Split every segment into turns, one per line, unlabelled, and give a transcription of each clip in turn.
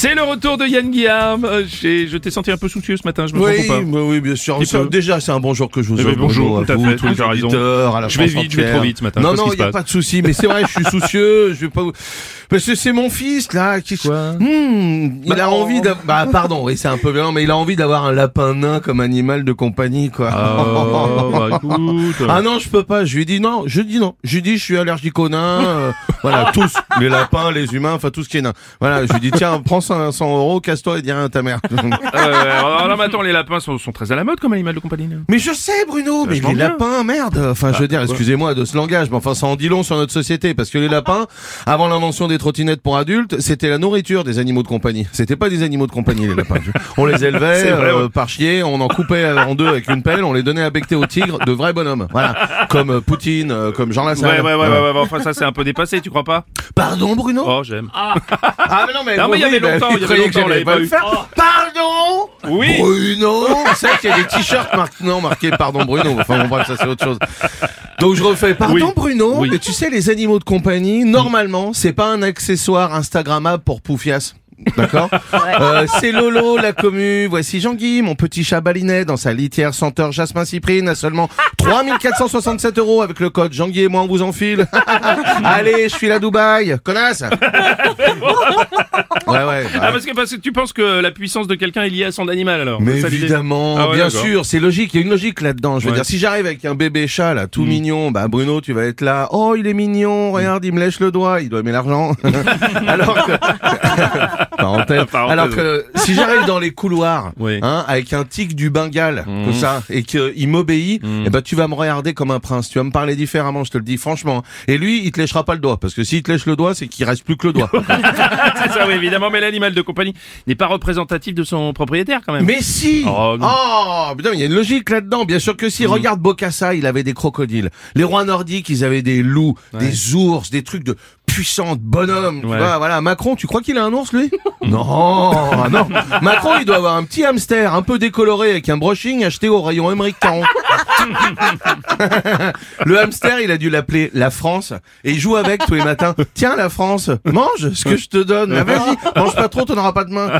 C'est le retour de Yann Guillaume. Euh, Je t'ai senti un peu soucieux ce matin, je me
Oui,
trompe pas
oui, bien sûr. Ça, déjà, c'est un bonjour que je vous
Eh ben,
offre.
bonjour,
à
tout à
vous,
fait,
tous les auditeurs, à la
Je vais vite, je vais trop vite ce matin,
Non, non, il n'y a pas de souci, mais c'est vrai, je suis soucieux. Je vais pas vous... Parce que c'est mon fils, là, qui...
Quoi
Hmm, il
Bah,
a envie d'avoir... Bah, pardon, oui, c'est un peu violent, mais il a envie d'avoir un lapin nain comme animal de compagnie, quoi.
Oh, bah écoute.
Ah non, je peux pas. Je lui dis non. Je dis non. Je lui dis je suis allergique aux nains. euh, voilà, tous. Les lapins, les humains, enfin tout ce qui est nain. Voilà, je lui dis tiens, prends 500 euros, casse-toi et dis rien à ta mère.
Euh, alors, mais attends, les lapins sont, sont très à la mode comme animal de compagnie.
mais je sais Bruno, mais les
bien.
lapins, merde. Enfin, je veux dire, excusez-moi de ce langage, mais enfin ça en dit long sur notre société parce que les lapins, avant l'invention des trottinettes pour adultes, c'était la nourriture des animaux de compagnie. C'était pas des animaux de compagnie les lapins. On les élevait
vrai,
euh,
ouais.
par chier, on en coupait en deux avec une pelle, on les donnait à becter aux tigres, de vrais bonhommes. Voilà, comme euh, Poutine, euh, comme Jean Lassalle.
Ouais, ouais, ouais, ouais, ouais, enfin ça c'est un peu dépassé, tu crois pas?
Pardon Bruno?
Oh, j'aime.
Ah mais non mais,
Non, mais il y avait longtemps, il y avait
croyais que
longtemps, on
j'allais
l'avait
pas
pas
le
eu.
faire. Pardon
Oui
Bruno C'est vrai qu'il y a des t-shirts maintenant marqués pardon Bruno. Enfin bon bref, ça c'est autre chose. Donc je refais pardon
Oui.
Bruno,
Oui.
mais tu sais les animaux de compagnie, normalement, c'est pas un accessoire instagrammable pour Poufias. D'accord Euh, C'est Lolo, la commu. Voici Jean-Guy, mon petit chat balinet, dans sa litière senteur jasmin cyprine à seulement 3467 euros avec le code Jean-Guy et moi on vous enfile. Allez, je file à Dubaï. Connasse Ouais, ouais.
Ah parce que, parce que tu penses que la puissance de quelqu'un est liée à son animal alors
mais
ça,
évidemment,
Ah ouais,
bien sûr, c'est logique, il y a une logique là-dedans. Je veux
Ouais.
dire, si j'arrive avec un bébé chat là, tout
Mm.
mignon, bah Bruno, tu vas être là. Oh, il est mignon, regarde, il me lèche le doigt, il doit aimer l'argent. Alors que, parenthèse.
Parenthèse.
Alors que si j'arrive dans les couloirs,
Oui.
hein, avec un tic du Bengale,
Mm.
comme ça, et qu'il m'obéit,
Mm.
eh ben tu vas me regarder comme un prince. Tu vas me parler différemment, je te le dis franchement. Et lui, il te lèchera pas le doigt, parce que s'il te lèche le doigt, c'est qu'il reste plus que le doigt.
C'est ça, oui, évidemment, mais l'animal de compagnie n'est pas représentatif de son propriétaire quand même.
Mais si
Oh.
Oh, putain, il y a une logique là-dedans. Bien sûr que si. Regarde Bokassa, il avait des crocodiles. Les rois nordiques, ils avaient des loups, des ours, des trucs de puissants de bonhommes. Tu
Ouais.
vois, voilà. Macron, tu crois qu'il a un ours, lui? Non, non. Macron, il doit avoir un petit hamster un peu décoloré avec un brushing acheté au rayon Émeric Caron. Le hamster, il a dû l'appeler la France et il joue avec tous les matins. Tiens, la France, mange ce que je te donne. Mais vas-y, mange pas trop, t'en auras pas de main.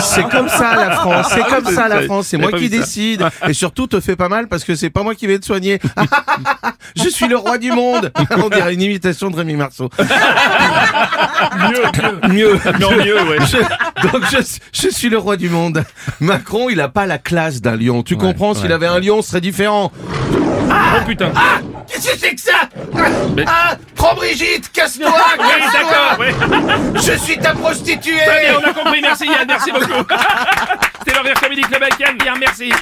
C'est comme ça la France, c'est comme ça la France, c'est moi qui décide. Et surtout, te fais pas mal parce que c'est pas moi qui vais te soigner. je suis le roi du monde. On dirait une imitation de Rémi Marceau.
mieux,
Mieux.
non mieux, ouais.
Je- donc je, je suis le roi du monde. Macron, il a pas la classe d'un lion. Tu comprends S'il
ouais,
avait un lion, ce serait différent.
Oh putain.
Qu'est-ce que c'est que ça
Mais-
Ah Prends Brigitte, casse-toi,
Oui,
casse-toi
d'accord.
Je suis ta prostituée
on a compris, merci Yann, merci beaucoup. C'était le Rire Comedy Club avec Yann, bien, merci.